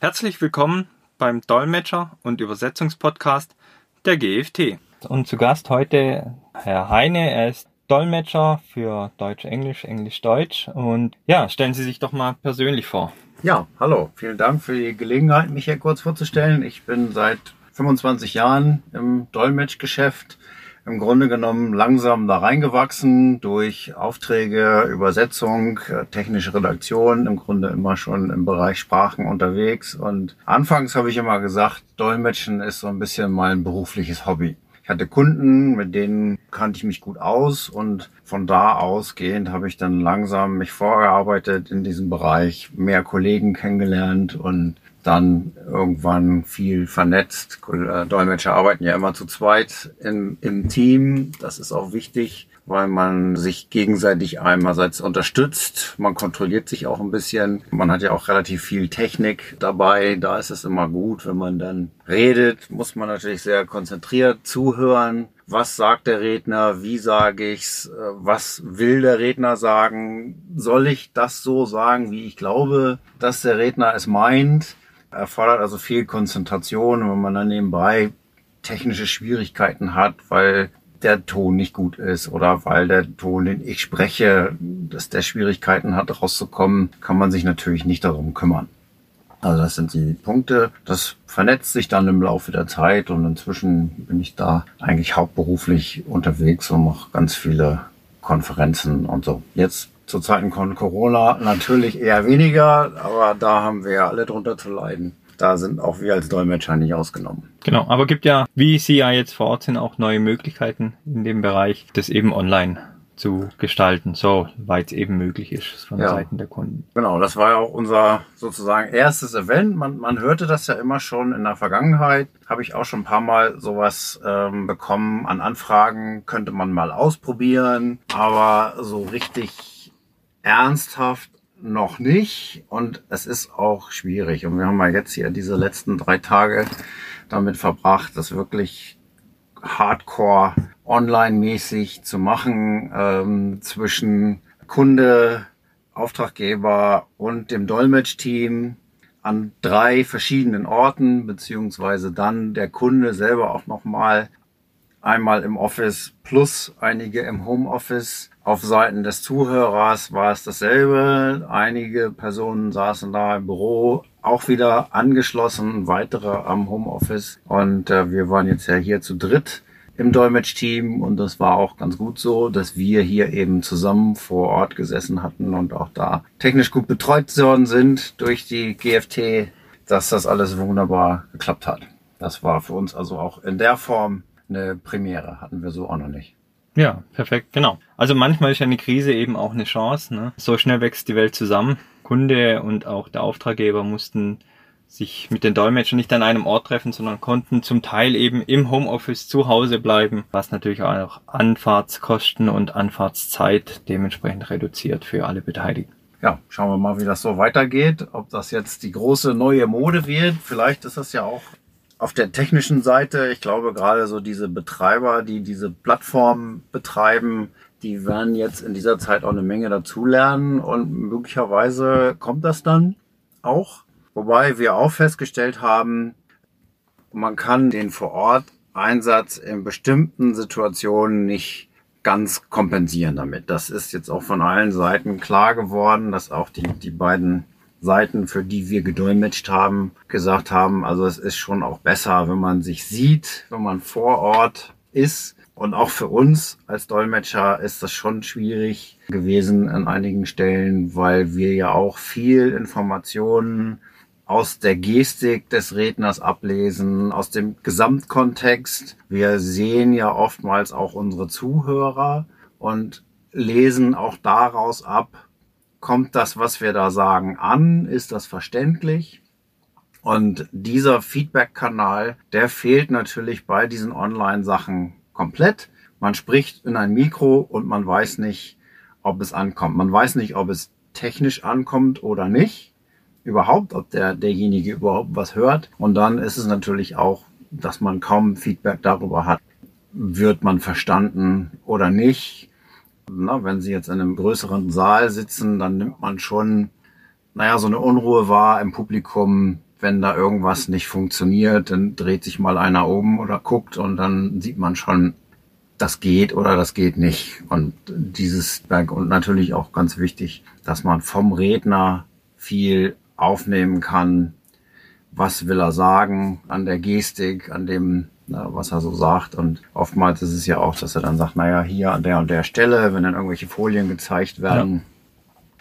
Herzlich willkommen beim Dolmetscher- und Übersetzungspodcast der GFT. Und zu Gast heute Herr Heine. Er ist Dolmetscher für Deutsch-Englisch, Englisch-Deutsch. Und ja, stellen Sie sich doch mal persönlich vor. Ja, hallo. Vielen Dank für die Gelegenheit, mich hier kurz vorzustellen. Ich bin seit 25 Jahren im Dolmetschgeschäft im Grunde genommen langsam da reingewachsen durch Aufträge, Übersetzung, äh, technische Redaktion, im Grunde immer schon im Bereich Sprachen unterwegs. Und anfangs habe ich immer gesagt, Dolmetschen ist so ein bisschen mein berufliches Hobby. Ich hatte Kunden, mit denen kannte ich mich gut aus und von da ausgehend habe ich dann langsam mich vorgearbeitet in diesem Bereich, mehr Kollegen kennengelernt und dann irgendwann viel vernetzt. Dolmetscher arbeiten ja immer zu zweit im, im Team. Das ist auch wichtig, weil man sich gegenseitig einerseits unterstützt. Man kontrolliert sich auch ein bisschen. Man hat ja auch relativ viel Technik dabei. Da ist es immer gut, wenn man dann redet, muss man natürlich sehr konzentriert zuhören. Was sagt der Redner? Wie sage ich's? Was will der Redner sagen? Soll ich das so sagen, wie ich glaube, dass der Redner es meint? Erfordert also viel Konzentration, wenn man dann nebenbei technische Schwierigkeiten hat, weil der Ton nicht gut ist oder weil der Ton, den ich spreche, dass der Schwierigkeiten hat, rauszukommen, kann man sich natürlich nicht darum kümmern. Also das sind die Punkte. Das vernetzt sich dann im Laufe der Zeit und inzwischen bin ich da eigentlich hauptberuflich unterwegs und mache ganz viele Konferenzen und so. Jetzt zu Zeiten von Corona natürlich eher weniger, aber da haben wir ja alle drunter zu leiden. Da sind auch wir als Dolmetscher nicht ausgenommen. Genau, aber gibt ja, wie Sie ja jetzt vor Ort sind, auch neue Möglichkeiten in dem Bereich, das eben online zu gestalten, so weit es eben möglich ist von ja. Seiten der Kunden. Genau, das war ja auch unser sozusagen erstes Event. Man, man hörte das ja immer schon in der Vergangenheit. Habe ich auch schon ein paar Mal sowas ähm, bekommen an Anfragen, könnte man mal ausprobieren, aber so richtig ernsthaft noch nicht und es ist auch schwierig. Und wir haben ja jetzt hier diese letzten drei Tage damit verbracht, das wirklich hardcore online-mäßig zu machen ähm, zwischen Kunde, Auftraggeber und dem Dolmetsch-Team an drei verschiedenen Orten, beziehungsweise dann der Kunde selber auch nochmal einmal im Office plus einige im Homeoffice. Auf Seiten des Zuhörers war es dasselbe. Einige Personen saßen da im Büro, auch wieder angeschlossen, weitere am Homeoffice. Und äh, wir waren jetzt ja hier zu dritt im Dolmetsch-Team und das war auch ganz gut so, dass wir hier eben zusammen vor Ort gesessen hatten und auch da technisch gut betreut worden sind durch die GFT, dass das alles wunderbar geklappt hat. Das war für uns also auch in der Form eine Premiere. Hatten wir so auch noch nicht. Ja, perfekt, genau. Also manchmal ist eine Krise eben auch eine Chance. Ne? So schnell wächst die Welt zusammen. Kunde und auch der Auftraggeber mussten sich mit den Dolmetschern nicht an einem Ort treffen, sondern konnten zum Teil eben im Homeoffice zu Hause bleiben, was natürlich auch Anfahrtskosten und Anfahrtszeit dementsprechend reduziert für alle Beteiligten. Ja, schauen wir mal, wie das so weitergeht. Ob das jetzt die große neue Mode wird. Vielleicht ist das ja auch auf der technischen Seite, ich glaube gerade so diese Betreiber, die diese Plattform betreiben, die werden jetzt in dieser Zeit auch eine Menge dazulernen und möglicherweise kommt das dann auch. Wobei wir auch festgestellt haben, man kann den vor Ort Einsatz in bestimmten Situationen nicht ganz kompensieren damit. Das ist jetzt auch von allen Seiten klar geworden, dass auch die, die beiden Seiten, für die wir gedolmetscht haben, gesagt haben, also es ist schon auch besser, wenn man sich sieht, wenn man vor Ort ist. Und auch für uns als Dolmetscher ist das schon schwierig gewesen an einigen Stellen, weil wir ja auch viel Informationen aus der Gestik des Redners ablesen, aus dem Gesamtkontext. Wir sehen ja oftmals auch unsere Zuhörer und lesen auch daraus ab, kommt das, was wir da sagen, an? Ist das verständlich? Und dieser Feedback-Kanal, der fehlt natürlich bei diesen Online-Sachen komplett. Man spricht in ein Mikro und man weiß nicht, ob es ankommt. Man weiß nicht, ob es technisch ankommt oder nicht. Überhaupt, ob der, derjenige überhaupt was hört. Und dann ist es natürlich auch, dass man kaum Feedback darüber hat. Wird man verstanden oder nicht? Na, wenn Sie jetzt in einem größeren Saal sitzen, dann nimmt man schon, naja, so eine Unruhe wahr im Publikum, wenn da irgendwas nicht funktioniert, dann dreht sich mal einer um oder guckt und dann sieht man schon, das geht oder das geht nicht. Und dieses, und natürlich auch ganz wichtig, dass man vom Redner viel aufnehmen kann. Was will er sagen an der Gestik, an dem, was er so sagt. Und oftmals ist es ja auch, dass er dann sagt, naja, hier an der und der Stelle, wenn dann irgendwelche Folien gezeigt werden. Ja.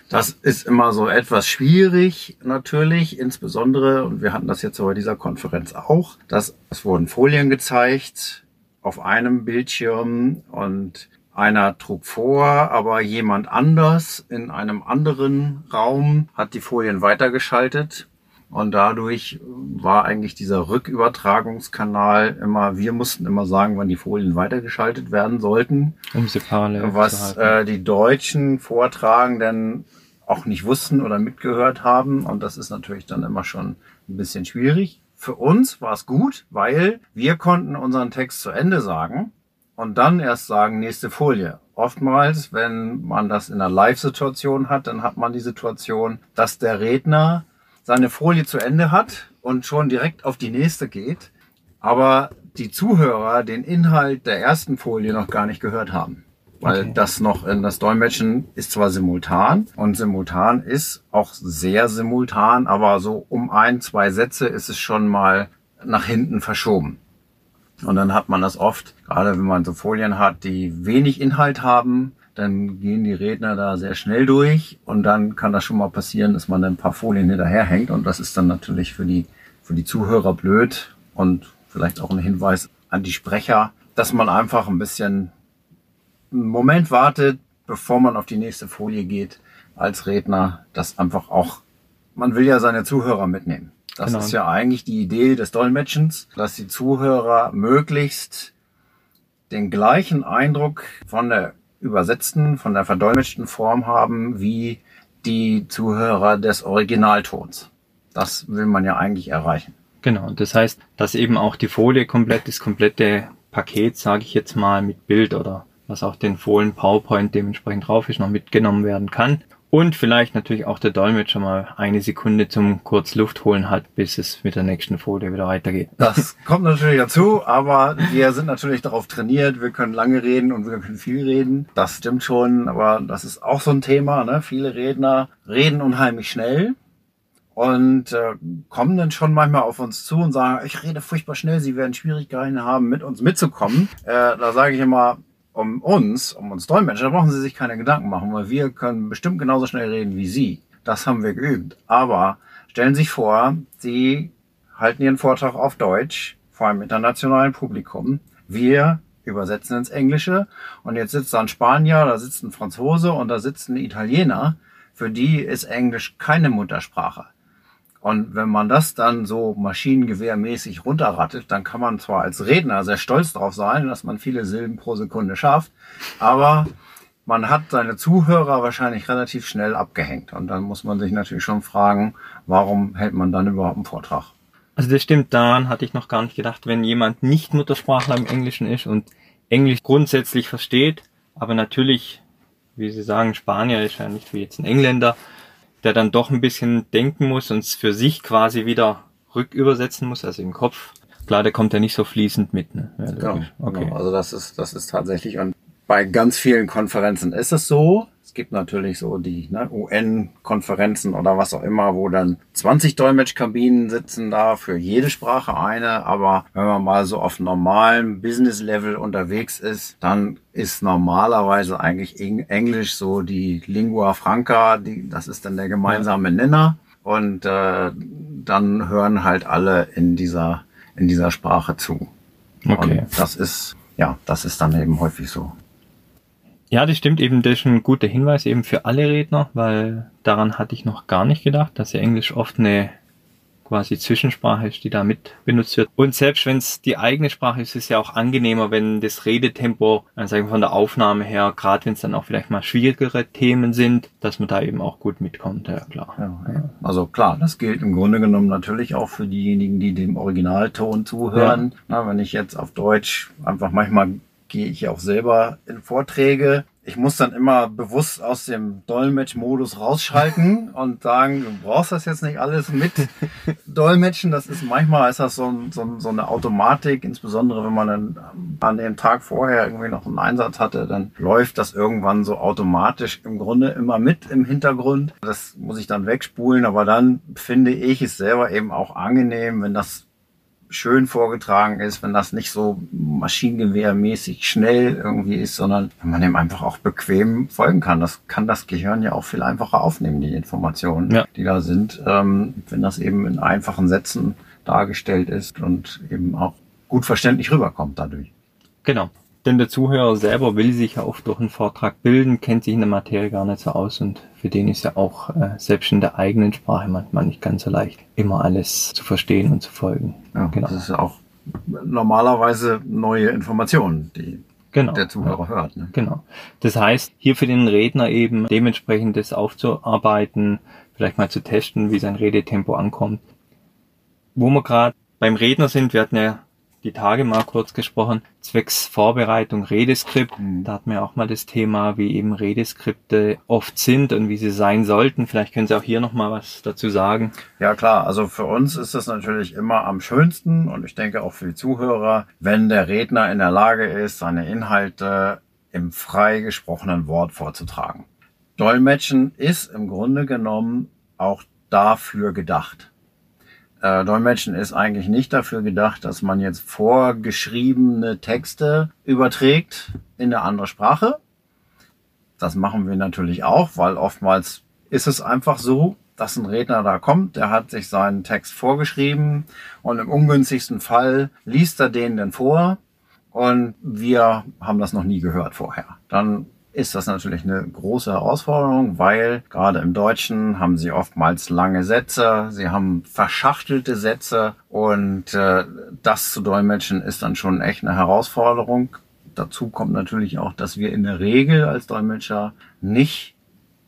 Das ist immer so etwas schwierig, natürlich, insbesondere, und wir hatten das jetzt bei dieser Konferenz auch, dass es wurden Folien gezeigt, auf einem Bildschirm und einer trug vor, aber jemand anders in einem anderen Raum hat die Folien weitergeschaltet. Und dadurch war eigentlich dieser Rückübertragungskanal immer, wir mussten immer sagen, wann die Folien weitergeschaltet werden sollten. Um sie parallel Was äh, die deutschen Vortragenden auch nicht wussten oder mitgehört haben. Und das ist natürlich dann immer schon ein bisschen schwierig. Für uns war es gut, weil wir konnten unseren Text zu Ende sagen und dann erst sagen, nächste Folie. Oftmals, wenn man das in einer Live-Situation hat, dann hat man die Situation, dass der Redner seine Folie zu Ende hat und schon direkt auf die nächste geht, aber die Zuhörer den Inhalt der ersten Folie noch gar nicht gehört haben weil okay. das noch in das Dolmetschen ist zwar simultan und simultan ist auch sehr simultan, aber so um ein, zwei Sätze ist es schon mal nach hinten verschoben. Und dann hat man das oft, gerade wenn man so Folien hat, die wenig Inhalt haben, dann gehen die Redner da sehr schnell durch und dann kann das schon mal passieren, dass man ein paar Folien hinterherhängt und das ist dann natürlich für die, für die Zuhörer blöd und vielleicht auch ein Hinweis an die Sprecher, dass man einfach ein bisschen einen Moment wartet, bevor man auf die nächste Folie geht als Redner, das einfach auch, man will ja seine Zuhörer mitnehmen. Das genau. ist ja eigentlich die Idee des Dolmetschens, dass die Zuhörer möglichst den gleichen Eindruck von der übersetzten, von der verdolmetschten Form haben wie die Zuhörer des Originaltons. Das will man ja eigentlich erreichen. Genau, das heißt, dass eben auch die Folie komplett, das komplette Paket, sage ich jetzt mal, mit Bild oder was auch den Fohlen PowerPoint dementsprechend drauf ist, noch mitgenommen werden kann. Und vielleicht natürlich auch der Dolmetscher mal eine Sekunde zum kurz Luft holen hat, bis es mit der nächsten Folie wieder weitergeht. Das kommt natürlich dazu, aber wir sind natürlich darauf trainiert. Wir können lange reden und wir können viel reden. Das stimmt schon, aber das ist auch so ein Thema. Ne? Viele Redner reden unheimlich schnell und äh, kommen dann schon manchmal auf uns zu und sagen, ich rede furchtbar schnell, sie werden Schwierigkeiten haben, mit uns mitzukommen. Äh, da sage ich immer, um uns, um uns Dolmetscher, da brauchen Sie sich keine Gedanken machen, weil wir können bestimmt genauso schnell reden wie Sie. Das haben wir geübt. Aber stellen Sie sich vor, Sie halten Ihren Vortrag auf Deutsch vor einem internationalen Publikum. Wir übersetzen ins Englische und jetzt sitzt da ein Spanier, da sitzt ein Franzose und da sitzt ein Italiener. Für die ist Englisch keine Muttersprache. Und wenn man das dann so maschinengewehrmäßig runterrattet, dann kann man zwar als Redner sehr stolz drauf sein, dass man viele Silben pro Sekunde schafft, aber man hat seine Zuhörer wahrscheinlich relativ schnell abgehängt. Und dann muss man sich natürlich schon fragen, warum hält man dann überhaupt einen Vortrag? Also das stimmt, daran hatte ich noch gar nicht gedacht, wenn jemand nicht Muttersprachler im Englischen ist und Englisch grundsätzlich versteht, aber natürlich, wie Sie sagen, Spanier ist ja nicht wie jetzt ein Engländer, der dann doch ein bisschen denken muss und es für sich quasi wieder rückübersetzen muss, also im Kopf. Klar, der kommt ja nicht so fließend mit. Ne? Ja, genau, okay. Genau. Also das ist, das ist tatsächlich, und bei ganz vielen Konferenzen ist es so, gibt natürlich so die ne, UN-Konferenzen oder was auch immer, wo dann 20 Dolmetschkabinen sitzen da, für jede Sprache eine. Aber wenn man mal so auf normalem Business-Level unterwegs ist, dann ist normalerweise eigentlich Englisch so die Lingua Franca, die, das ist dann der gemeinsame Nenner. Und äh, dann hören halt alle in dieser, in dieser Sprache zu. Okay. Und das ist, ja, das ist dann eben häufig so. Ja, das stimmt eben, das ist ein guter Hinweis eben für alle Redner, weil daran hatte ich noch gar nicht gedacht, dass ja Englisch oft eine quasi Zwischensprache ist, die da mit benutzt wird. Und selbst wenn es die eigene Sprache ist, ist es ja auch angenehmer, wenn das Redetempo, also sagen wir von der Aufnahme her, gerade wenn es dann auch vielleicht mal schwierigere Themen sind, dass man da eben auch gut mitkommt, ja klar. Ja, also klar, das gilt im Grunde genommen natürlich auch für diejenigen, die dem Originalton zuhören. Ja. Na, wenn ich jetzt auf Deutsch einfach manchmal gehe ich auch selber in Vorträge. ich muss dann immer bewusst aus dem Dolmetsch-Modus rausschalten und sagen, du brauchst das jetzt nicht alles mit Dolmetschen. Das ist manchmal ist das so, so, so eine Automatik, insbesondere wenn man dann an dem Tag vorher irgendwie noch einen Einsatz hatte, dann läuft das irgendwann so automatisch im Grunde immer mit im Hintergrund. Das muss ich dann wegspulen, aber dann finde ich es selber eben auch angenehm, wenn das schön vorgetragen ist, wenn das nicht so maschinengewehrmäßig schnell irgendwie ist, sondern wenn man dem einfach auch bequem folgen kann. Das kann das Gehirn ja auch viel einfacher aufnehmen, die Informationen, ja. die da sind, ähm, wenn das eben in einfachen Sätzen dargestellt ist und eben auch gut verständlich rüberkommt dadurch. Genau. Denn der Zuhörer selber will sich ja oft durch einen Vortrag bilden, kennt sich in der Materie gar nicht so aus und für den ist ja auch äh, selbst in der eigenen Sprache manchmal nicht ganz so leicht, immer alles zu verstehen und zu folgen. Ja, genau. Das ist ja auch normalerweise neue Informationen, die genau, der Zuhörer ja, hört. Ne? Genau. Das heißt, hier für den Redner eben dementsprechend das aufzuarbeiten, vielleicht mal zu testen, wie sein Redetempo ankommt. Wo wir gerade beim Redner sind, wir hatten ja die Tage mal kurz gesprochen, zwecks Vorbereitung Redeskript. Mhm. Da hatten wir auch mal das Thema, wie eben Redeskripte oft sind und wie sie sein sollten. Vielleicht können Sie auch hier nochmal was dazu sagen. Ja klar, also für uns ist es natürlich immer am schönsten und ich denke auch für die Zuhörer, wenn der Redner in der Lage ist, seine Inhalte im frei gesprochenen Wort vorzutragen. Dolmetschen ist im Grunde genommen auch dafür gedacht. Äh, Dolmetschen ist eigentlich nicht dafür gedacht, dass man jetzt vorgeschriebene Texte überträgt in eine andere Sprache. Das machen wir natürlich auch, weil oftmals ist es einfach so, dass ein Redner da kommt, der hat sich seinen Text vorgeschrieben und im ungünstigsten Fall liest er den denn vor und wir haben das noch nie gehört vorher. Dann ist das natürlich eine große Herausforderung, weil gerade im Deutschen haben sie oftmals lange Sätze, sie haben verschachtelte Sätze und äh, das zu dolmetschen ist dann schon echt eine Herausforderung. Dazu kommt natürlich auch, dass wir in der Regel als Dolmetscher nicht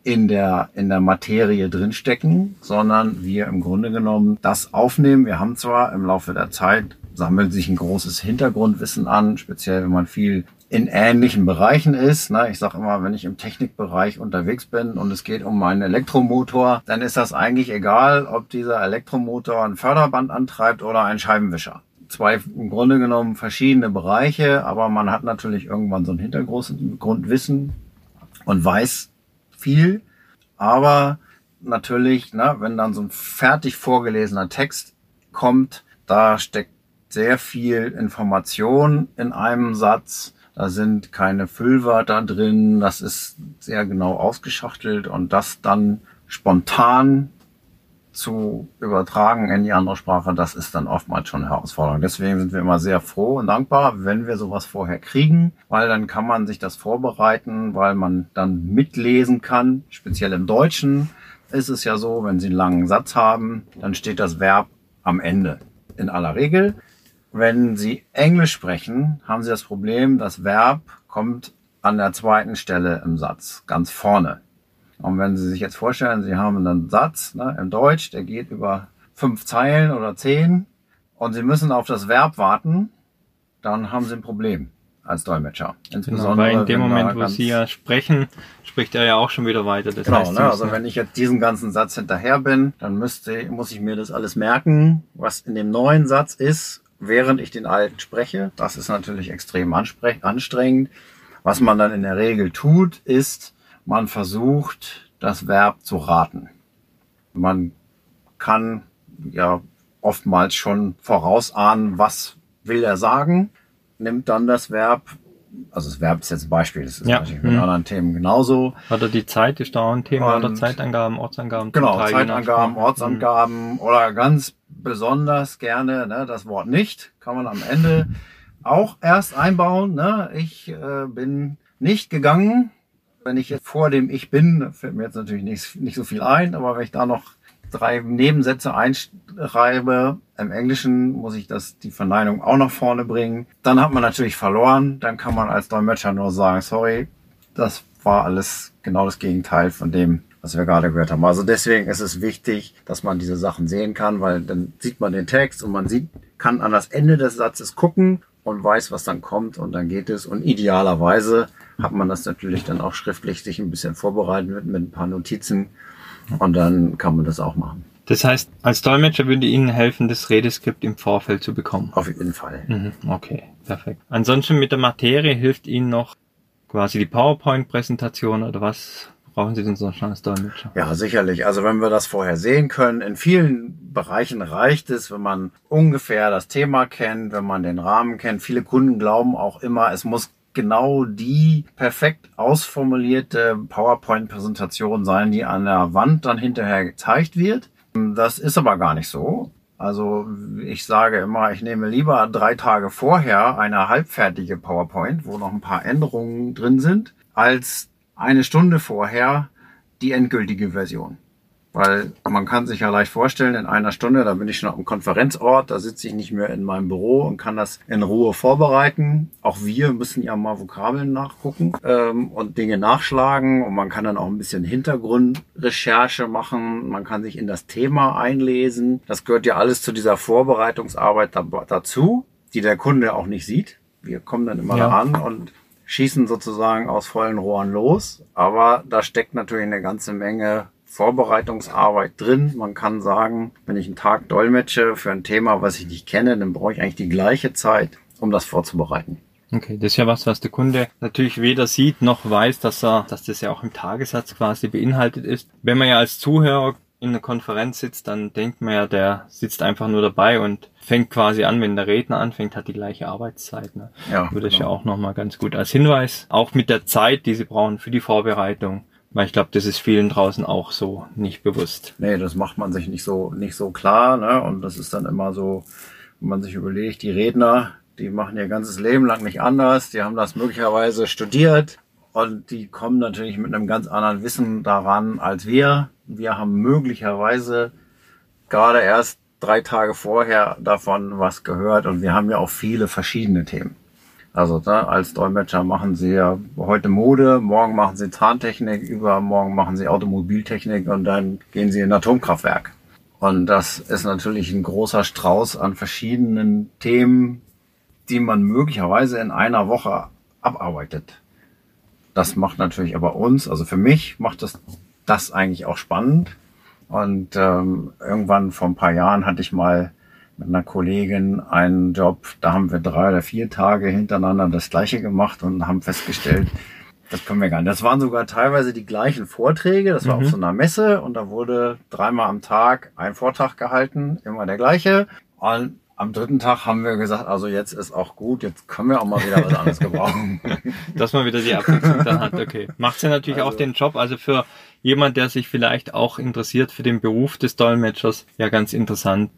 in der, in der Materie drinstecken, sondern wir im Grunde genommen das aufnehmen. Wir haben zwar im Laufe der Zeit sammelt sich ein großes Hintergrundwissen an, speziell wenn man viel in ähnlichen Bereichen ist. Ne? Ich sage immer, wenn ich im Technikbereich unterwegs bin und es geht um einen Elektromotor, dann ist das eigentlich egal, ob dieser Elektromotor ein Förderband antreibt oder ein Scheibenwischer. Zwei im Grunde genommen verschiedene Bereiche, aber man hat natürlich irgendwann so ein Hintergrundwissen und weiß viel. Aber natürlich, ne, wenn dann so ein fertig vorgelesener Text kommt, da steckt sehr viel Information in einem Satz da sind keine Füllwörter drin. Das ist sehr genau ausgeschachtelt und das dann spontan zu übertragen in die andere Sprache, das ist dann oftmals schon eine Herausforderung. Deswegen sind wir immer sehr froh und dankbar, wenn wir sowas vorher kriegen, weil dann kann man sich das vorbereiten, weil man dann mitlesen kann. Speziell im Deutschen ist es ja so, wenn Sie einen langen Satz haben, dann steht das Verb am Ende. In aller Regel. Wenn Sie Englisch sprechen, haben Sie das Problem, das Verb kommt an der zweiten Stelle im Satz, ganz vorne. Und wenn Sie sich jetzt vorstellen, Sie haben einen Satz ne, im Deutsch, der geht über fünf Zeilen oder zehn und Sie müssen auf das Verb warten, dann haben Sie ein Problem als Dolmetscher. Insbesondere genau, weil in dem Moment, wo Sie ja sprechen, spricht er ja auch schon wieder weiter. Das genau, heißt, ne, also wenn ich jetzt diesen ganzen Satz hinterher bin, dann müsste, muss ich mir das alles merken, was in dem neuen Satz ist während ich den alten spreche. Das ist natürlich extrem anstrengend. Was man dann in der Regel tut, ist, man versucht, das Verb zu raten. Man kann ja oftmals schon vorausahnen, was will er sagen, nimmt dann das Verb also das Verb ist jetzt ein Beispiel, das ist ja. natürlich mit mhm. anderen Themen genauso. Hat er die Zeit, ist da ein Thema, oder Zeitangaben, Ortsangaben? Genau, Zeitangaben, Ortsangaben mhm. oder ganz besonders gerne ne, das Wort nicht, kann man am Ende auch erst einbauen. Ne? Ich äh, bin nicht gegangen. Wenn ich jetzt vor dem Ich bin, fällt mir jetzt natürlich nicht, nicht so viel ein, aber wenn ich da noch drei Nebensätze einschreibe. Im Englischen muss ich das, die Verneinung auch nach vorne bringen. Dann hat man natürlich verloren. Dann kann man als Dolmetscher nur sagen, sorry, das war alles genau das Gegenteil von dem, was wir gerade gehört haben. Also deswegen ist es wichtig, dass man diese Sachen sehen kann, weil dann sieht man den Text und man sieht, kann an das Ende des Satzes gucken und weiß, was dann kommt und dann geht es. Und idealerweise hat man das natürlich dann auch schriftlich sich ein bisschen vorbereiten mit, mit ein paar Notizen und dann kann man das auch machen. Das heißt, als Dolmetscher würde Ihnen helfen, das Redeskript im Vorfeld zu bekommen. Auf jeden Fall. Mhm, okay, perfekt. Ansonsten mit der Materie hilft Ihnen noch quasi die PowerPoint-Präsentation oder was brauchen Sie denn so als Dolmetscher? Ja, sicherlich. Also wenn wir das vorher sehen können, in vielen Bereichen reicht es, wenn man ungefähr das Thema kennt, wenn man den Rahmen kennt. Viele Kunden glauben auch immer, es muss genau die perfekt ausformulierte PowerPoint-Präsentation sein, die an der Wand dann hinterher gezeigt wird. Das ist aber gar nicht so. Also ich sage immer, ich nehme lieber drei Tage vorher eine halbfertige PowerPoint, wo noch ein paar Änderungen drin sind, als eine Stunde vorher die endgültige Version. Weil man kann sich ja leicht vorstellen, in einer Stunde, da bin ich schon am Konferenzort, da sitze ich nicht mehr in meinem Büro und kann das in Ruhe vorbereiten. Auch wir müssen ja mal Vokabeln nachgucken ähm, und Dinge nachschlagen und man kann dann auch ein bisschen Hintergrundrecherche machen, man kann sich in das Thema einlesen. Das gehört ja alles zu dieser Vorbereitungsarbeit da, dazu, die der Kunde auch nicht sieht. Wir kommen dann immer ja. da an und schießen sozusagen aus vollen Rohren los, aber da steckt natürlich eine ganze Menge Vorbereitungsarbeit drin. Man kann sagen, wenn ich einen Tag dolmetsche für ein Thema, was ich nicht kenne, dann brauche ich eigentlich die gleiche Zeit, um das vorzubereiten. Okay, das ist ja was, was der Kunde natürlich weder sieht noch weiß, dass er, dass das ja auch im Tagessatz quasi beinhaltet ist. Wenn man ja als Zuhörer in einer Konferenz sitzt, dann denkt man ja, der sitzt einfach nur dabei und fängt quasi an, wenn der Redner anfängt, hat die gleiche Arbeitszeit. Ne? Ja, das genau. ist ja auch nochmal ganz gut als Hinweis. Auch mit der Zeit, die sie brauchen für die Vorbereitung, weil ich glaube, das ist vielen draußen auch so nicht bewusst. Nee, das macht man sich nicht so, nicht so klar. Ne? Und das ist dann immer so, wenn man sich überlegt, die Redner, die machen ihr ganzes Leben lang nicht anders. Die haben das möglicherweise studiert und die kommen natürlich mit einem ganz anderen Wissen daran als wir. Wir haben möglicherweise gerade erst drei Tage vorher davon was gehört und wir haben ja auch viele verschiedene Themen. Also ne, als Dolmetscher machen sie ja heute Mode, morgen machen sie Zahntechnik, übermorgen machen sie Automobiltechnik und dann gehen sie in ein Atomkraftwerk. Und das ist natürlich ein großer Strauß an verschiedenen Themen, die man möglicherweise in einer Woche abarbeitet. Das macht natürlich aber uns, also für mich macht das das eigentlich auch spannend. Und ähm, irgendwann vor ein paar Jahren hatte ich mal mit einer Kollegin einen Job, da haben wir drei oder vier Tage hintereinander das gleiche gemacht und haben festgestellt, das können wir gar nicht. Das waren sogar teilweise die gleichen Vorträge. Das war mhm. auf so einer Messe und da wurde dreimal am Tag ein Vortrag gehalten, immer der gleiche. Und am dritten Tag haben wir gesagt, also jetzt ist auch gut, jetzt können wir auch mal wieder was anderes gebrauchen. Dass man wieder die Abwechslung dann hat, okay. Macht ja natürlich also, auch den Job, also für jemand, der sich vielleicht auch interessiert für den Beruf des Dolmetschers, ja ganz interessant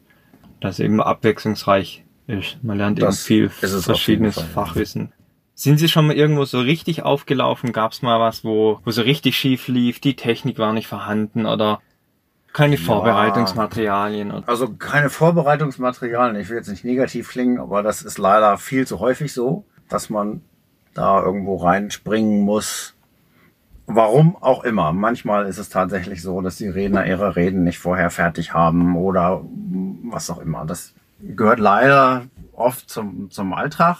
das eben abwechslungsreich ist. Man lernt das eben viel verschiedenes Fachwissen. Sind Sie schon mal irgendwo so richtig aufgelaufen? Gab es mal was, wo, wo so richtig schief lief? Die Technik war nicht vorhanden oder keine ja, Vorbereitungsmaterialien? Oder? Also keine Vorbereitungsmaterialien. Ich will jetzt nicht negativ klingen, aber das ist leider viel zu häufig so, dass man da irgendwo reinspringen muss. Warum auch immer. Manchmal ist es tatsächlich so, dass die Redner ihre Reden nicht vorher fertig haben oder was auch immer. Das gehört leider oft zum, zum Alltag.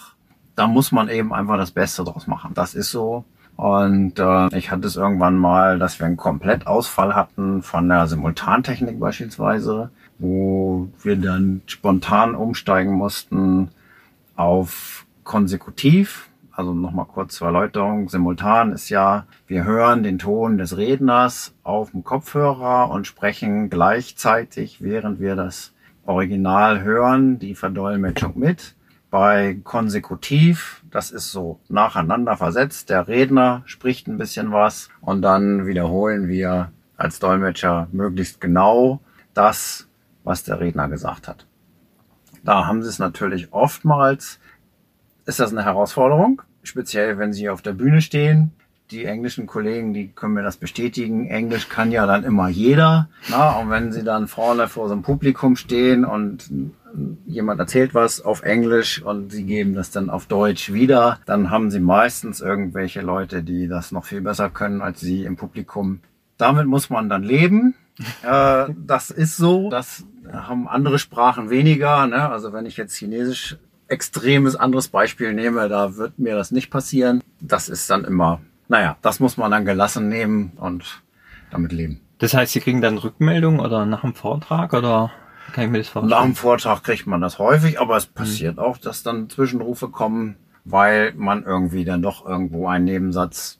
Da muss man eben einfach das Beste draus machen. Das ist so. Und äh, ich hatte es irgendwann mal, dass wir einen Komplettausfall hatten von der Simultantechnik beispielsweise, wo wir dann spontan umsteigen mussten auf konsekutiv. Also nochmal kurz zur Erläuterung. Simultan ist ja, wir hören den Ton des Redners auf dem Kopfhörer und sprechen gleichzeitig, während wir das Original hören, die Verdolmetschung mit. Bei konsekutiv, das ist so nacheinander versetzt. Der Redner spricht ein bisschen was und dann wiederholen wir als Dolmetscher möglichst genau das, was der Redner gesagt hat. Da haben sie es natürlich oftmals, ist das eine Herausforderung, speziell wenn sie auf der Bühne stehen die englischen Kollegen, die können mir das bestätigen. Englisch kann ja dann immer jeder. Na, und wenn sie dann vorne vor so einem Publikum stehen und jemand erzählt was auf Englisch und sie geben das dann auf Deutsch wieder, dann haben sie meistens irgendwelche Leute, die das noch viel besser können als sie im Publikum. Damit muss man dann leben. äh, das ist so. Das haben andere Sprachen weniger. Ne? Also wenn ich jetzt Chinesisch extremes anderes Beispiel nehme, da wird mir das nicht passieren. Das ist dann immer, naja, das muss man dann gelassen nehmen und damit leben. Das heißt, Sie kriegen dann Rückmeldung oder nach dem Vortrag oder kann ich mir das vorstellen? Nach dem Vortrag kriegt man das häufig, aber es passiert mhm. auch, dass dann Zwischenrufe kommen, weil man irgendwie dann doch irgendwo einen Nebensatz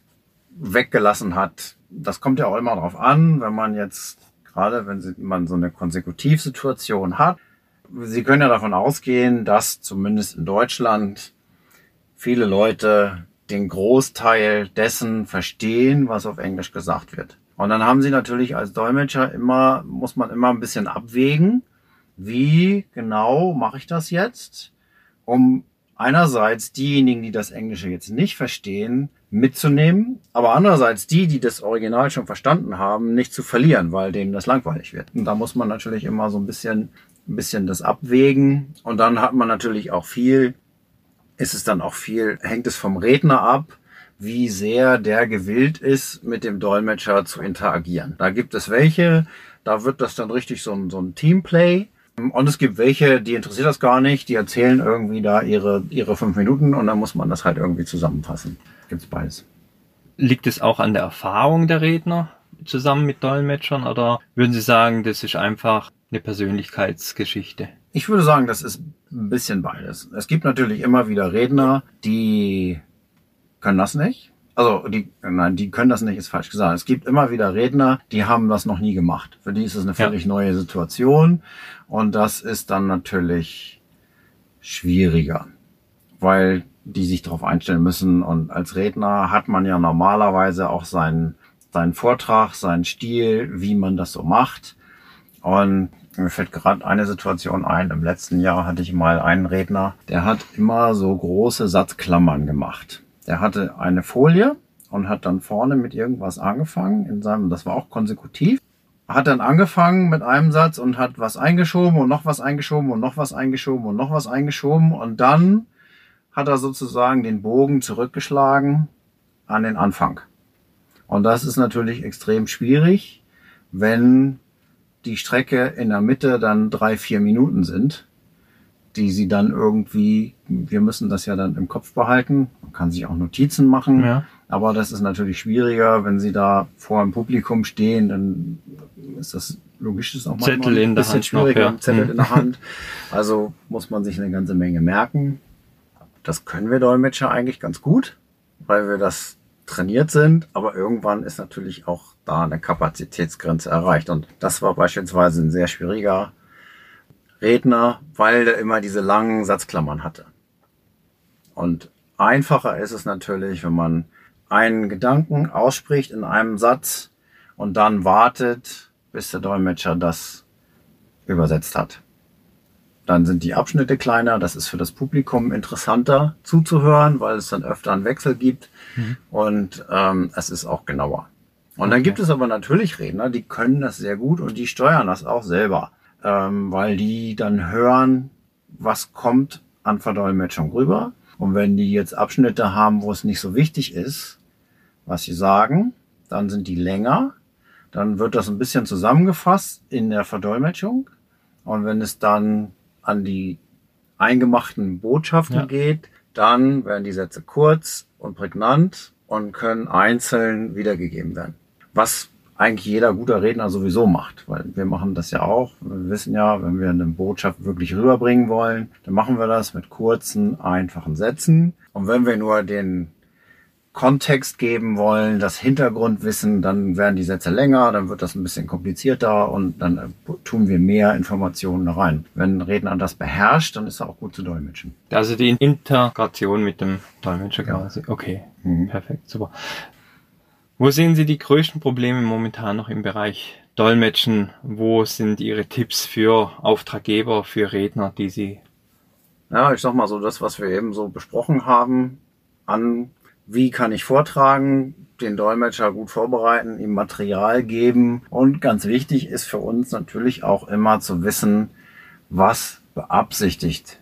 weggelassen hat. Das kommt ja auch immer darauf an, wenn man jetzt, gerade wenn man so eine Konsekutivsituation hat, Sie können ja davon ausgehen, dass zumindest in Deutschland viele Leute den Großteil dessen verstehen, was auf Englisch gesagt wird. Und dann haben Sie natürlich als Dolmetscher immer, muss man immer ein bisschen abwägen, wie genau mache ich das jetzt, um einerseits diejenigen, die das Englische jetzt nicht verstehen, mitzunehmen, aber andererseits die, die das Original schon verstanden haben, nicht zu verlieren, weil denen das langweilig wird. Und da muss man natürlich immer so ein bisschen ein bisschen das abwägen. Und dann hat man natürlich auch viel, ist es dann auch viel, hängt es vom Redner ab, wie sehr der gewillt ist, mit dem Dolmetscher zu interagieren. Da gibt es welche, da wird das dann richtig so ein, so ein Teamplay. Und es gibt welche, die interessiert das gar nicht, die erzählen irgendwie da ihre, ihre fünf Minuten und dann muss man das halt irgendwie zusammenfassen. Gibt's beides. Liegt es auch an der Erfahrung der Redner zusammen mit Dolmetschern oder würden Sie sagen, das ist einfach eine Persönlichkeitsgeschichte? Ich würde sagen, das ist ein bisschen beides. Es gibt natürlich immer wieder Redner, die können das nicht. Also die, nein, die können das nicht, ist falsch gesagt. Es gibt immer wieder Redner, die haben das noch nie gemacht. Für die ist es eine völlig ja. neue Situation. Und das ist dann natürlich schwieriger, weil die sich darauf einstellen müssen. Und als Redner hat man ja normalerweise auch seinen, seinen Vortrag, seinen Stil, wie man das so macht. Und mir fällt gerade eine Situation ein. Im letzten Jahr hatte ich mal einen Redner, der hat immer so große Satzklammern gemacht. Der hatte eine Folie und hat dann vorne mit irgendwas angefangen in seinem, das war auch konsekutiv, hat dann angefangen mit einem Satz und hat was eingeschoben und noch was eingeschoben und noch was eingeschoben und noch was eingeschoben und dann hat er sozusagen den Bogen zurückgeschlagen an den Anfang. Und das ist natürlich extrem schwierig, wenn die Strecke in der Mitte dann drei, vier Minuten sind, die sie dann irgendwie, wir müssen das ja dann im Kopf behalten, man kann sich auch Notizen machen, ja. aber das ist natürlich schwieriger, wenn sie da vor einem Publikum stehen, dann ist das logisch ist auch Zettel manchmal ein bisschen schwieriger, noch, ja. Zettel in der Hand. Also muss man sich eine ganze Menge merken. Das können wir Dolmetscher eigentlich ganz gut, weil wir das trainiert sind, aber irgendwann ist natürlich auch da eine Kapazitätsgrenze erreicht. Und das war beispielsweise ein sehr schwieriger Redner, weil der immer diese langen Satzklammern hatte. Und einfacher ist es natürlich, wenn man einen Gedanken ausspricht in einem Satz und dann wartet, bis der Dolmetscher das übersetzt hat. Dann sind die Abschnitte kleiner, das ist für das Publikum interessanter zuzuhören, weil es dann öfter einen Wechsel gibt mhm. und ähm, es ist auch genauer. Und okay. dann gibt es aber natürlich Redner, die können das sehr gut und die steuern das auch selber, ähm, weil die dann hören, was kommt an Verdolmetschung rüber. Und wenn die jetzt Abschnitte haben, wo es nicht so wichtig ist, was sie sagen, dann sind die länger. Dann wird das ein bisschen zusammengefasst in der Verdolmetschung. Und wenn es dann an die eingemachten Botschaften ja. geht, dann werden die Sätze kurz und prägnant und können einzeln wiedergegeben werden. Was eigentlich jeder guter Redner sowieso macht, weil wir machen das ja auch. Wir wissen ja, wenn wir eine Botschaft wirklich rüberbringen wollen, dann machen wir das mit kurzen, einfachen Sätzen. Und wenn wir nur den Kontext geben wollen, das Hintergrundwissen, dann werden die Sätze länger, dann wird das ein bisschen komplizierter und dann äh, tun wir mehr Informationen rein. Wenn ein Redner das beherrscht, dann ist er auch gut zu dolmetschen. Also die Integration mit dem Dolmetscher quasi. Okay, mhm. perfekt, super. Wo sehen Sie die größten Probleme momentan noch im Bereich Dolmetschen? Wo sind Ihre Tipps für Auftraggeber, für Redner, die Sie ja, ich sag mal so, das, was wir eben so besprochen haben, an wie kann ich vortragen, den Dolmetscher gut vorbereiten, ihm Material geben. Und ganz wichtig ist für uns natürlich auch immer zu wissen, was beabsichtigt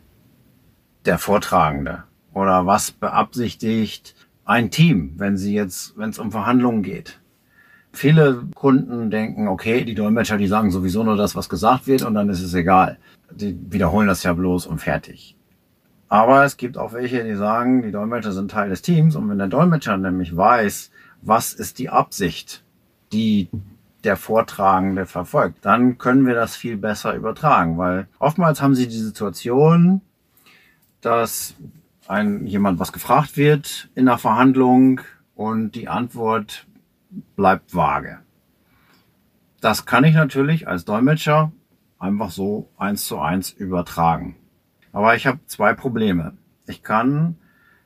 der Vortragende oder was beabsichtigt ein Team, wenn sie jetzt, wenn es um Verhandlungen geht. Viele Kunden denken, okay, die Dolmetscher, die sagen sowieso nur das, was gesagt wird und dann ist es egal. Die wiederholen das ja bloß und fertig. Aber es gibt auch welche, die sagen, die Dolmetscher sind Teil des Teams. Und wenn der Dolmetscher nämlich weiß, was ist die Absicht, die der Vortragende verfolgt, dann können wir das viel besser übertragen, weil oftmals haben sie die Situation, dass ein, jemand was gefragt wird in der Verhandlung und die Antwort bleibt vage. Das kann ich natürlich als Dolmetscher einfach so eins zu eins übertragen. Aber ich habe zwei Probleme. Ich kann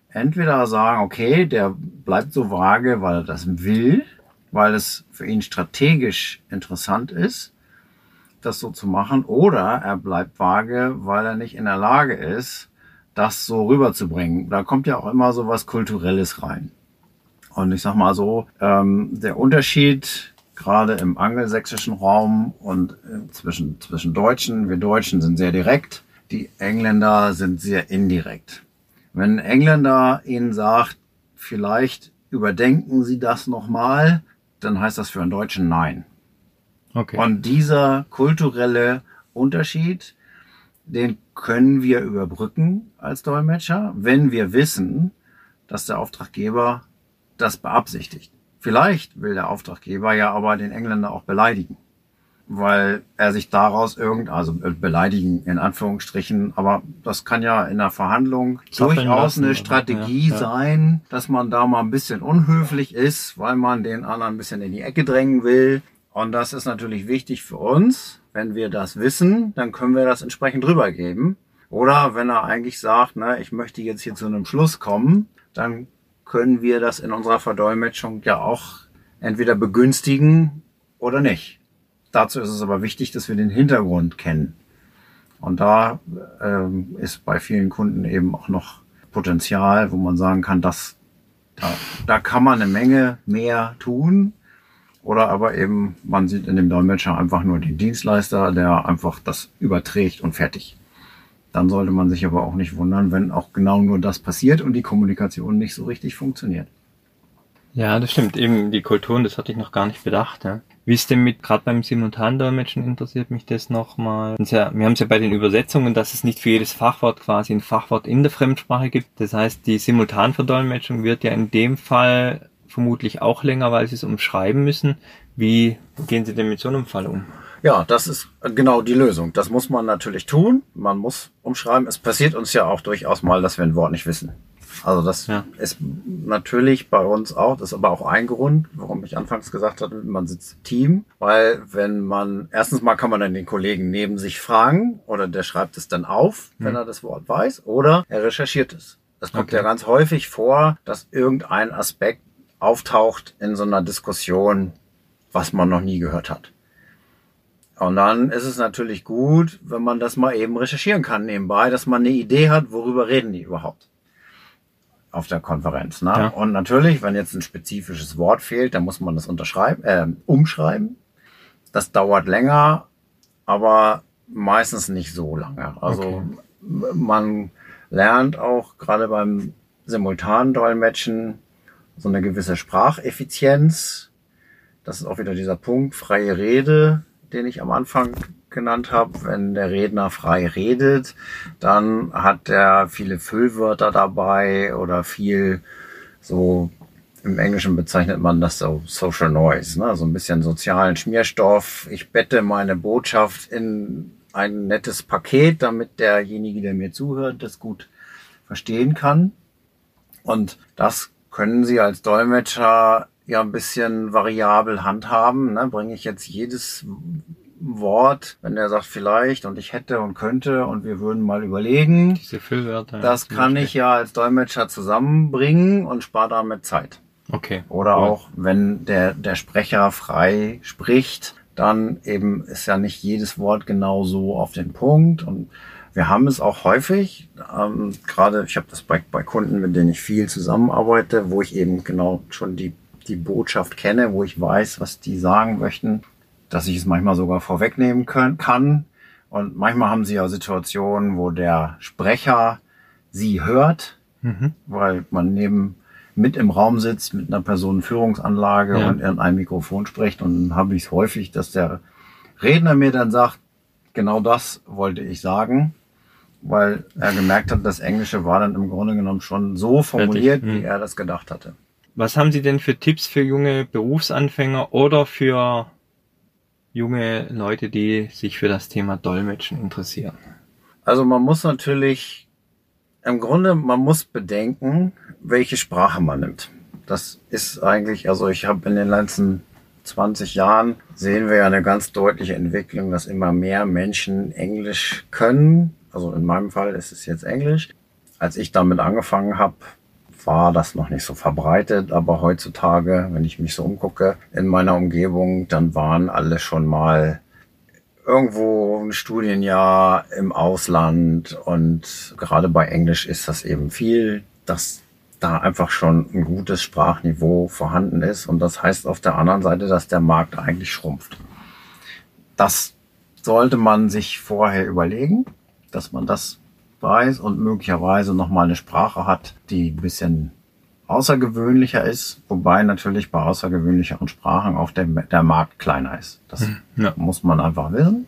entweder sagen, okay, der bleibt so vage, weil er das will, weil es für ihn strategisch interessant ist, das so zu machen, oder er bleibt vage, weil er nicht in der Lage ist, das so rüberzubringen. Da kommt ja auch immer so was Kulturelles rein. Und ich sag mal so, ähm, der Unterschied gerade im angelsächsischen Raum und äh, zwischen, zwischen Deutschen, wir Deutschen sind sehr direkt, die Engländer sind sehr indirekt. Wenn ein Engländer ihnen sagt, vielleicht überdenken Sie das nochmal, dann heißt das für einen Deutschen Nein. Okay. Und dieser kulturelle Unterschied, den können wir überbrücken als Dolmetscher, wenn wir wissen, dass der Auftraggeber das beabsichtigt. Vielleicht will der Auftraggeber ja aber den Engländer auch beleidigen, weil er sich daraus irgend, also beleidigen in Anführungsstrichen, aber das kann ja in der Verhandlung Zappeln durchaus lassen, eine Strategie ja, ja. sein, dass man da mal ein bisschen unhöflich ist, weil man den anderen ein bisschen in die Ecke drängen will. Und das ist natürlich wichtig für uns. Wenn wir das wissen, dann können wir das entsprechend rübergeben. Oder wenn er eigentlich sagt, ne, ich möchte jetzt hier zu einem Schluss kommen, dann können wir das in unserer Verdolmetschung ja auch entweder begünstigen oder nicht. Dazu ist es aber wichtig, dass wir den Hintergrund kennen. Und da ähm, ist bei vielen Kunden eben auch noch Potenzial, wo man sagen kann, dass da, da kann man eine Menge mehr tun. Oder aber eben, man sieht in dem Dolmetscher einfach nur den Dienstleister, der einfach das überträgt und fertig. Dann sollte man sich aber auch nicht wundern, wenn auch genau nur das passiert und die Kommunikation nicht so richtig funktioniert. Ja, das stimmt. Eben die Kulturen, das hatte ich noch gar nicht bedacht. Ja. Wie ist denn mit, gerade beim Simultandolmetschen interessiert mich das nochmal. Ja, wir haben es ja bei den Übersetzungen, dass es nicht für jedes Fachwort quasi ein Fachwort in der Fremdsprache gibt. Das heißt, die Simultanverdolmetschung wird ja in dem Fall vermutlich auch länger, weil sie es umschreiben müssen. Wie gehen Sie denn mit so einem Fall um? Ja, das ist genau die Lösung. Das muss man natürlich tun. Man muss umschreiben. Es passiert uns ja auch durchaus mal, dass wir ein Wort nicht wissen. Also das ja. ist natürlich bei uns auch, das ist aber auch ein Grund, warum ich anfangs gesagt hatte, man sitzt im Team, weil wenn man, erstens mal kann man dann den Kollegen neben sich fragen oder der schreibt es dann auf, wenn mhm. er das Wort weiß, oder er recherchiert es. Es kommt okay. ja ganz häufig vor, dass irgendein Aspekt auftaucht in so einer Diskussion, was man noch nie gehört hat. Und dann ist es natürlich gut, wenn man das mal eben recherchieren kann nebenbei, dass man eine Idee hat, worüber reden die überhaupt auf der Konferenz. Ne? Ja. Und natürlich, wenn jetzt ein spezifisches Wort fehlt, dann muss man das unterschreiben, äh, umschreiben. Das dauert länger, aber meistens nicht so lange. Also okay. man lernt auch gerade beim simultanen Dolmetschen so eine gewisse Spracheffizienz. Das ist auch wieder dieser Punkt, freie Rede den ich am Anfang genannt habe. Wenn der Redner frei redet, dann hat er viele Füllwörter dabei oder viel so im Englischen bezeichnet man das so Social Noise, ne? so ein bisschen sozialen Schmierstoff. Ich bette meine Botschaft in ein nettes Paket, damit derjenige, der mir zuhört, das gut verstehen kann. Und das können Sie als Dolmetscher ja ein bisschen variabel handhaben. Ne? Bringe ich jetzt jedes Wort, wenn er sagt vielleicht und ich hätte und könnte und wir würden mal überlegen. Diese Füllwörter. Das kann ich ja als Dolmetscher zusammenbringen und spare damit Zeit. Okay. Oder cool. auch, wenn der, der Sprecher frei spricht, dann eben ist ja nicht jedes Wort genau so auf den Punkt und wir haben es auch häufig, ähm, gerade ich habe das bei, bei Kunden, mit denen ich viel zusammenarbeite, wo ich eben genau schon die die Botschaft kenne, wo ich weiß, was die sagen möchten, dass ich es manchmal sogar vorwegnehmen können, kann. Und manchmal haben sie ja Situationen, wo der Sprecher sie hört, mhm. weil man neben mit im Raum sitzt mit einer Personenführungsanlage ja. und in einem Mikrofon spricht. Und dann habe ich es häufig, dass der Redner mir dann sagt, genau das wollte ich sagen. weil er gemerkt hat, das Englische war dann im Grunde genommen schon so formuliert, Fertig. wie er das gedacht hatte. Was haben Sie denn für Tipps für junge Berufsanfänger oder für junge Leute, die sich für das Thema Dolmetschen interessieren? Also man muss natürlich, im Grunde, man muss bedenken, welche Sprache man nimmt. Das ist eigentlich, also ich habe in den letzten 20 Jahren sehen wir ja eine ganz deutliche Entwicklung, dass immer mehr Menschen Englisch können. Also in meinem Fall ist es jetzt Englisch. Als ich damit angefangen habe, war das noch nicht so verbreitet, aber heutzutage, wenn ich mich so umgucke in meiner Umgebung, dann waren alle schon mal irgendwo ein Studienjahr im Ausland und gerade bei Englisch ist das eben viel, dass da einfach schon ein gutes Sprachniveau vorhanden ist und das heißt auf der anderen Seite, dass der Markt eigentlich schrumpft. Das sollte man sich vorher überlegen, dass man das weiß und möglicherweise nochmal eine Sprache hat, die ein bisschen außergewöhnlicher ist, wobei natürlich bei außergewöhnlicheren Sprachen auch der, der Markt kleiner ist. Das Ja. muss man einfach wissen.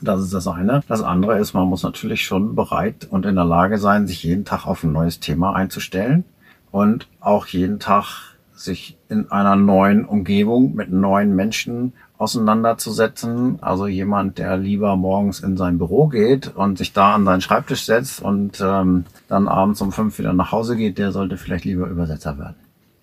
Das ist das eine. Das andere ist, man muss natürlich schon bereit und in der Lage sein, sich jeden Tag auf ein neues Thema einzustellen und auch jeden Tag sich in einer neuen Umgebung mit neuen Menschen auseinanderzusetzen. Also jemand, der lieber morgens in sein Büro geht und sich da an seinen Schreibtisch setzt und ähm, dann abends um fünf wieder nach Hause geht, der sollte vielleicht lieber Übersetzer werden.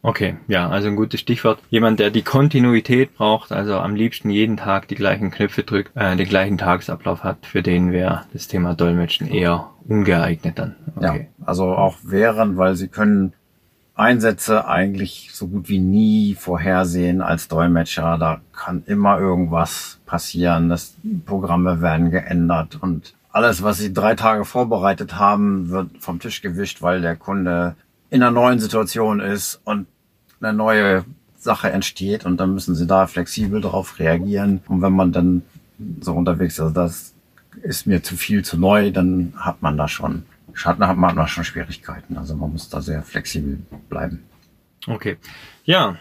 Okay, ja, also ein gutes Stichwort. Jemand, der die Kontinuität braucht, also am liebsten jeden Tag die gleichen Knöpfe drückt, äh, den gleichen Tagesablauf hat, für den wäre das Thema Dolmetschen eher ungeeignet dann. Okay. Ja, also auch während, weil sie können Einsätze eigentlich so gut wie nie vorhersehen als Dolmetscher. Da kann immer irgendwas passieren. Das Programme werden geändert und alles, was sie drei Tage vorbereitet haben, wird vom Tisch gewischt, weil der Kunde in einer neuen Situation ist und eine neue Sache entsteht und dann müssen sie da flexibel darauf reagieren. Und wenn man dann so unterwegs ist, also das ist mir zu viel, zu neu, dann hat man da schon Schatten hat man schon Schwierigkeiten. Also man muss da sehr flexibel bleiben. Okay. Ja,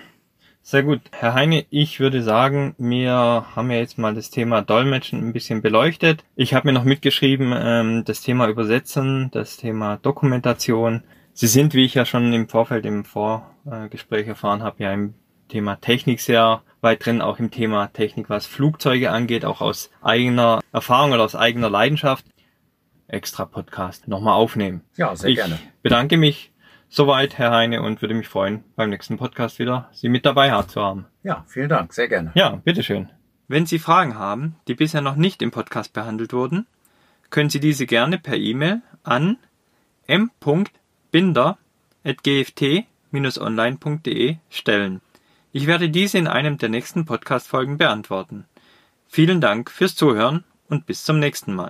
sehr gut. Herr Heine, ich würde sagen, wir haben ja jetzt mal das Thema Dolmetschen ein bisschen beleuchtet. Ich habe mir noch mitgeschrieben, ähm, das Thema Übersetzen, das Thema Dokumentation. Sie sind, wie ich ja schon im Vorfeld im Vorgespräch erfahren habe, ja im Thema Technik sehr weit drin, auch im Thema Technik, was Flugzeuge angeht, auch aus eigener Erfahrung oder aus eigener Leidenschaft. Extra Podcast nochmal aufnehmen. Ja, sehr ich gerne. bedanke mich soweit, Herr Heine, und würde mich freuen, beim nächsten Podcast wieder Sie mit dabei zu haben. Ja, vielen Dank, sehr gerne. Ja, bitteschön. Wenn Sie Fragen haben, die bisher noch nicht im Podcast behandelt wurden, können Sie diese gerne per E-Mail an m.binder.gft-online.de stellen. Ich werde diese in einem der nächsten Podcast-Folgen beantworten. Vielen Dank fürs Zuhören und bis zum nächsten Mal.